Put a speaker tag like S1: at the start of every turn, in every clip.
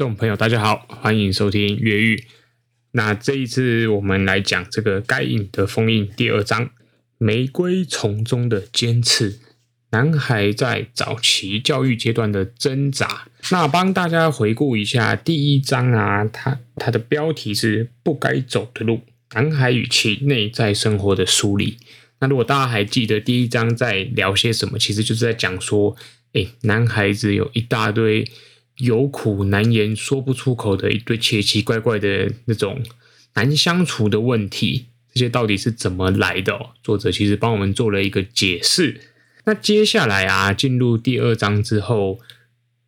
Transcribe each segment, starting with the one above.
S1: 听众朋友，大家好，欢迎收听越狱。那这一次我们来讲这个《该隐的封印》第二章《玫瑰丛中的尖刺》，男孩在早期教育阶段的挣扎。那帮大家回顾一下第一章啊，它它的标题是“不该走的路：男孩与其内在生活的梳理”。那如果大家还记得第一章在聊些什么，其实就是在讲说，哎，男孩子有一大堆。有苦难言、说不出口的一堆奇奇怪怪的那种难相处的问题，这些到底是怎么来的哦？作者其实帮我们做了一个解释。那接下来啊，进入第二章之后，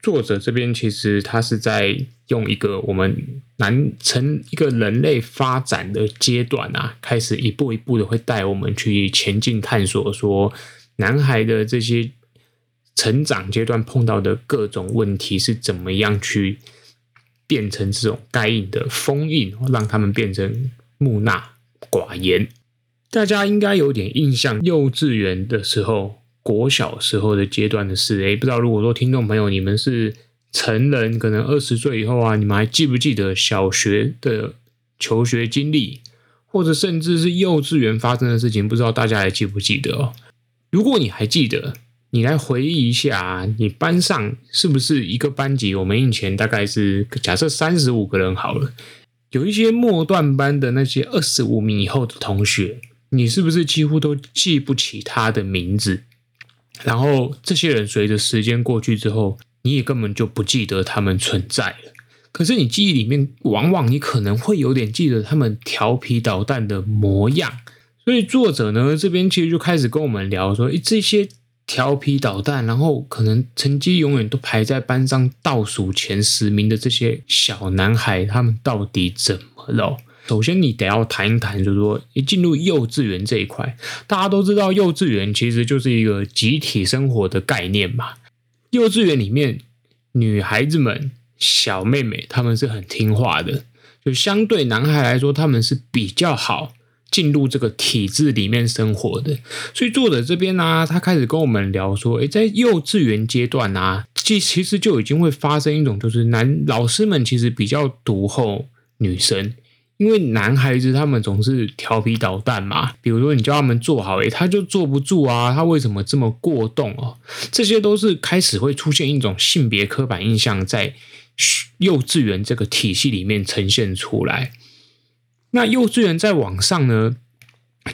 S1: 作者这边其实他是在用一个我们男成一个人类发展的阶段啊，开始一步一步的会带我们去前进探索，说男孩的这些。成长阶段碰到的各种问题是怎么样去变成这种该隐的封印，让他们变成木讷寡言？大家应该有点印象，幼稚园的时候、国小时候的阶段的事。诶，不知道如果说听众朋友你们是成人，可能二十岁以后啊，你们还记不记得小学的求学经历，或者甚至是幼稚园发生的事情？不知道大家还记不记得哦？如果你还记得。你来回忆一下，你班上是不是一个班级？我们以前大概是假设三十五个人好了，有一些末段班的那些二十五名以后的同学，你是不是几乎都记不起他的名字？然后这些人随着时间过去之后，你也根本就不记得他们存在了。可是你记忆里面，往往你可能会有点记得他们调皮捣蛋的模样。所以作者呢，这边其实就开始跟我们聊说，诶，这些。调皮捣蛋，然后可能成绩永远都排在班上倒数前十名的这些小男孩，他们到底怎么了？首先，你得要谈一谈，就是说，一进入幼稚园这一块，大家都知道，幼稚园其实就是一个集体生活的概念嘛。幼稚园里面，女孩子们、小妹妹，她们是很听话的，就相对男孩来说，他们是比较好。进入这个体制里面生活的，所以作者这边呢、他开始跟我们聊说，诶，在幼稚园阶段啊，其其实就已经会发生一种，就是男老师们其实比较独厚女生，因为男孩子他们总是调皮捣蛋嘛，比如说你叫他们坐好，诶，他就坐不住啊，他为什么这么过动哦？这些都是开始会出现一种性别刻板印象在幼稚园这个体系里面呈现出来。那幼稚园再往上呢，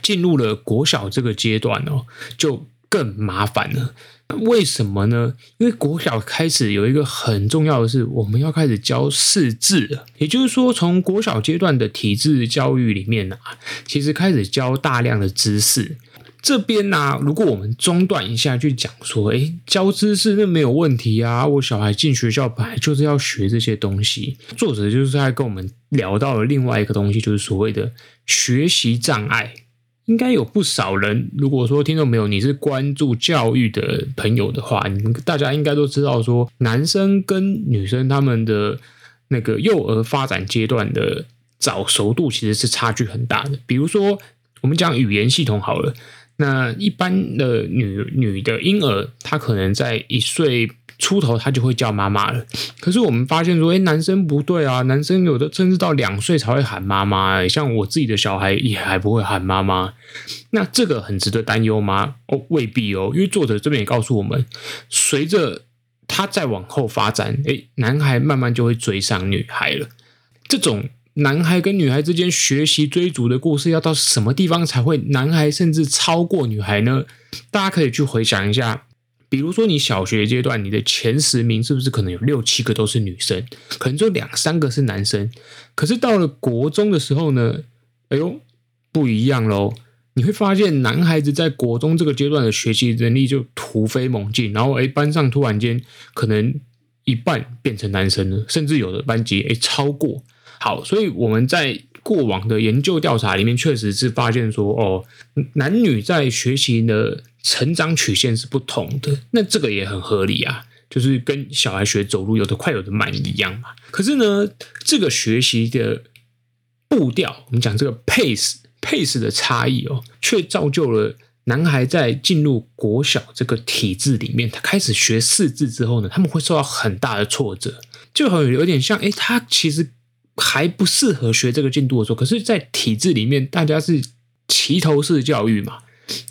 S1: 进入了国小这个阶段哦，就更麻烦了。为什么呢？因为国小开始有一个很重要的是，我们要开始教识字。也就是说，从国小阶段的体制教育里面啊，其实开始教大量的知识。这边呢、如果我们中断一下去讲说，诶，教知识那没有问题啊，我小孩进学校本来就是要学这些东西。作者就是在跟我们聊到了另外一个东西，就是所谓的学习障碍。应该有不少人，如果说听众朋友你是关注教育的朋友的话，你们大家应该都知道说，男生跟女生他们的那个幼儿发展阶段的早熟度其实是差距很大的。比如说，我们讲语言系统好了。那一般的女女的婴儿，她可能在一岁出头，她就会叫妈妈了。可是我们发现说，诶，男生不对啊，男生有的甚至到两岁才会喊妈妈。像我自己的小孩也还不会喊妈妈。那这个很值得担忧吗？哦，未必哦，因为作者这边也告诉我们，随着他再往后发展，诶，男孩慢慢就会追上女孩了。这种。男孩跟女孩之间学习追逐的故事，要到什么地方才会男孩甚至超过女孩呢？大家可以去回想一下，比如说你小学阶段，你的前十名是不是可能有六七个都是女生，可能就两三个是男生？可是到了国中的时候呢，哎呦，不一样喽！你会发现，男孩子在国中这个阶段的学习能力就突飞猛进，然后哎，班上突然间可能一半变成男生了，甚至有的班级哎超过。好，所以我们在过往的研究调查里面，确实是发现说，哦，男女在学习的成长曲线是不同的。那这个也很合理啊，就是跟小孩学走路有的快有的慢一样嘛。可是呢，这个学习的步调，我们讲这个 pace pace 的差异哦，却造就了男孩在进入国小这个体制里面，他开始学四字之后呢，他们会受到很大的挫折。就好像有点像，哎，他其实还不适合学这个进度的时候，可是，在体制里面，大家是齐头式教育嘛，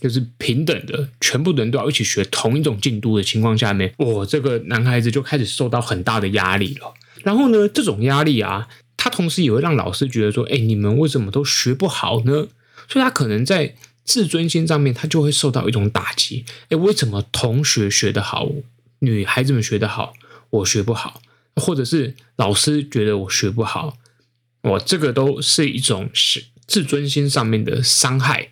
S1: 就是平等的，全部人都要一起学同一种进度的情况下面，哇，这个男孩子就开始受到很大的压力了。然后呢，这种压力啊，他同时也会让老师觉得说，哎，你们为什么都学不好呢？所以他可能在自尊心上面，他就会受到一种打击。哎，为什么同学学得好，女孩子们学得好，我学不好？或者是老师觉得我学不好，我这个都是一种是自尊心上面的伤害。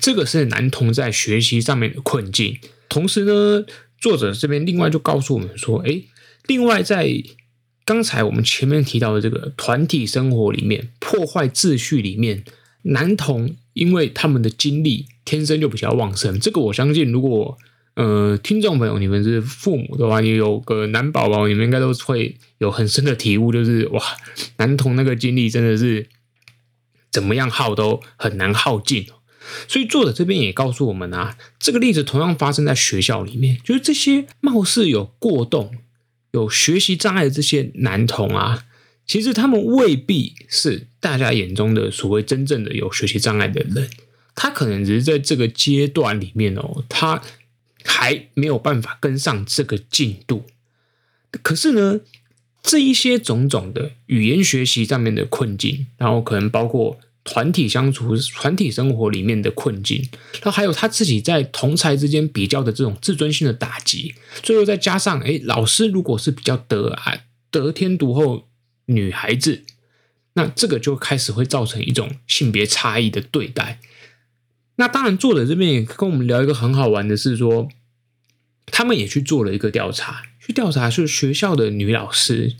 S1: 这个是男童在学习上面的困境。同时呢，作者这边另外就告诉我们说，哎，另外在刚才我们前面提到的这个团体生活里面，破坏秩序里面，男童因为他们的精力天生就比较旺盛。这个我相信，如果呃听众朋友你们是父母的话，你有个男宝宝，你们应该都会有很深的体悟，就是哇，男童那个精力真的是怎么样耗都很难耗尽。所以作者这边也告诉我们啊，这个例子同样发生在学校里面，就是这些貌似有过动。有学习障碍的这些男童啊，其实他们未必是大家眼中的所谓真正的有学习障碍的人，他可能只是在这个阶段里面哦，他还没有办法跟上这个进度。可是呢，这一些种种的语言学习上面的困境，然后可能包括。团体相处、团体生活里面的困境，然后还有他自己在同才之间比较的这种自尊心的打击，最后再加上，哎，老师如果是比较得爱、得天独厚女孩子，那这个就开始会造成一种性别差异的对待。那当然，作者这边也跟我们聊一个很好玩的是说，他们也去做了一个调查，去调查是学校的女老师。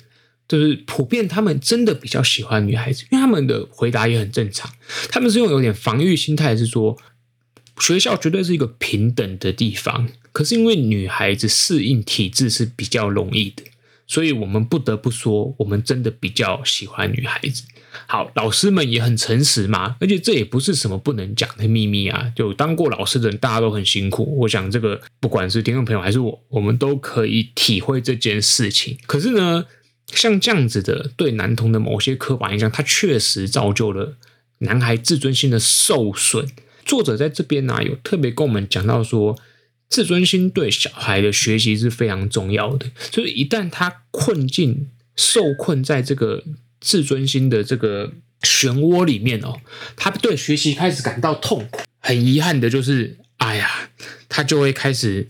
S1: 就是普遍，他们真的比较喜欢女孩子，因为他们的回答也很正常。他们是用有点防御心态，是说学校绝对是一个平等的地方。可是因为女孩子适应体制是比较容易的，所以我们不得不说，我们真的比较喜欢女孩子。好，老师们也很诚实嘛，而且这也不是什么不能讲的秘密啊。就当过老师的人，大家都很辛苦。我想这个不管是听众朋友还是我，我们都可以体会这件事情。可是呢，像这样子的对男童的某些刻板印象，它确实造就了男孩自尊心的受损。作者在这边呢、有特别跟我们讲到说，自尊心对小孩的学习是非常重要的。就是一旦他困境受困在这个自尊心的这个漩涡里面哦，他对学习开始感到痛苦。很遗憾的就是，哎呀，他就会开始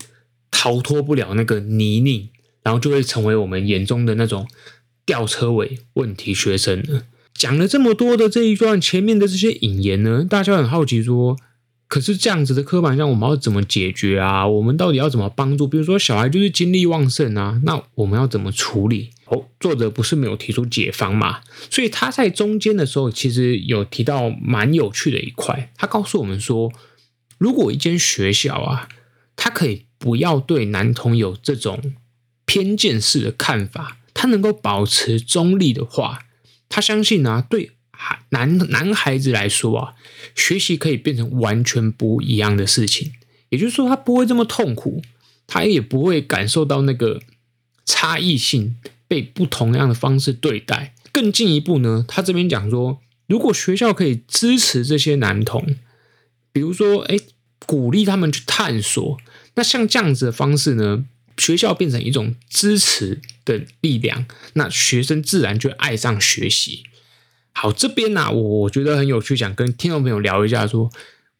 S1: 逃脱不了那个泥泞。然后就会成为我们眼中的那种吊车尾问题学生。讲了这么多的这一段前面的这些引言呢，大家很好奇说，可是这样子的刻板印象我们要怎么解决啊？我们到底要怎么帮助？比如说小孩就是精力旺盛啊，那我们要怎么处理？哦，作者不是没有提出解方嘛？所以他在中间的时候其实有提到蛮有趣的一块，他告诉我们说，如果一间学校啊，他可以不要对男童有这种。偏见式的看法，他能够保持中立的话，他相信啊，对男男孩子来说啊，学习可以变成完全不一样的事情。也就是说，他不会这么痛苦，他也不会感受到那个差异性被不同样的方式对待。更进一步呢，他这边讲说，如果学校可以支持这些男童，比如说，哎，鼓励他们去探索，那像这样子的方式呢，学校变成一种支持的力量，那学生自然就爱上学习。好，这边呢、我我觉得很有趣，想跟听众朋友聊一下，说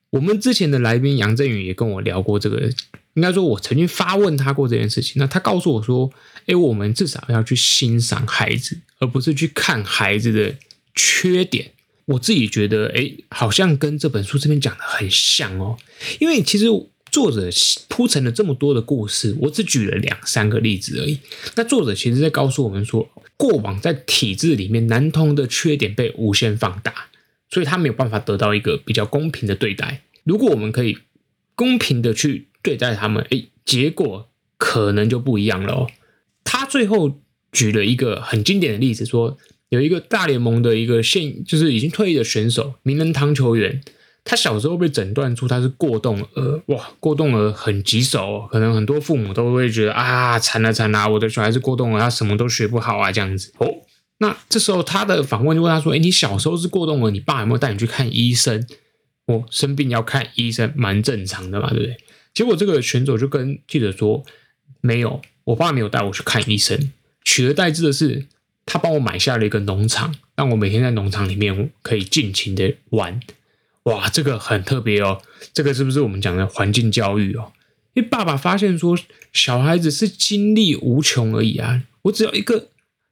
S1: 我们之前的来宾杨振宇也跟我聊过这个，应该说我曾经发问他过这件事情。那他告诉我说，哎，我们至少要去欣赏孩子，而不是去看孩子的缺点。我自己觉得，哎，好像跟这本书这边讲的很像哦，因为其实。作者铺陈了这么多的故事，我只举了两三个例子而已。那作者其实在告诉我们说，过往在体制里面，男童的缺点被无限放大，所以他没有办法得到一个比较公平的对待。如果我们可以公平的去对待他们，诶，结果可能就不一样了哦。他最后举了一个很经典的例子，说有一个大联盟的一个现，就是已经退役的选手，名人堂球员。他小时候被诊断出他是过动儿，哇，过动儿很棘手，可能很多父母都会觉得啊，惨了惨了，我的小孩是过动儿，他什么都学不好啊，这样子哦。那这时候他的访问就问他说：“哎，你小时候是过动儿，你爸有没有带你去看医生？我生病要看医生，蛮正常的嘛，对不对？”结果这个选手就跟记者说：“没有，我爸没有带我去看医生，取而代之的是他帮我买下了一个农场，让我每天在农场里面可以尽情的玩。哇，这个很特别哦，这个是不是我们讲的环境教育哦？因为爸爸发现说，小孩子是精力无穷而已啊，我只要一个。”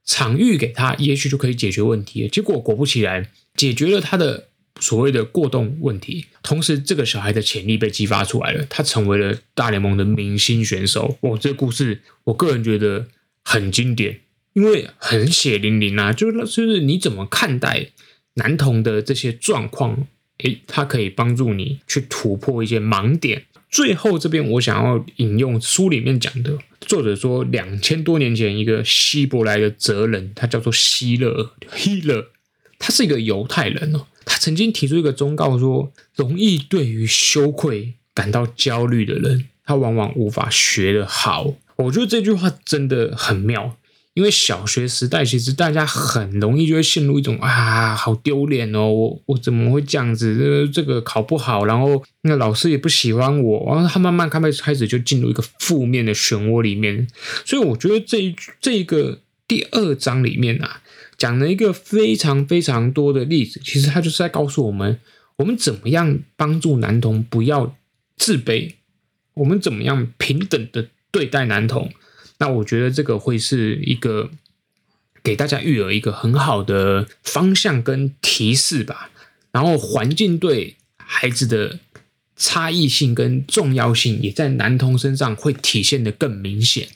S1: 场域给他，也许就可以解决问题了。结果果不其然，解决了他的所谓的过动问题，同时这个小孩的潜力被激发出来了，他成为了大联盟的明星选手。哦，这个故事我个人觉得很经典，因为很血淋淋啊，就是就是你怎么看待男童的这些状况？诶，他可以帮助你去突破一些盲点。最后这边我想要引用书里面讲的，作者说两千多年前一个希伯来的哲人，他叫做希勒，希勒，他是一个犹太人哦，他曾经提出一个忠告说，容易对于羞愧感到焦虑的人，他往往无法学得好。我觉得这句话真的很妙。因为小学时代，其实大家很容易就会陷入一种啊，好丢脸哦，我我怎么会这样子？这这个考不好，然后那老师也不喜欢我，然后他慢慢开始开始就进入一个负面的漩涡里面。所以我觉得这一这一个第二章里面啊，讲了一个非常非常多的例子，其实他就是在告诉我们，我们怎么样帮助男童不要自卑，我们怎么样平等的对待男童。那我觉得这个会是一个给大家育儿一个很好的方向跟提示吧。然后环境对孩子的差异性跟重要性，也在男童身上会体现得更明显。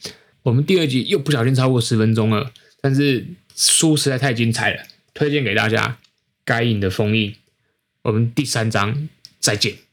S1: 我们第二集又不小心超过十分钟了，但是书实在太精彩了，推荐给大家。该隐的封印，我们第三章再见。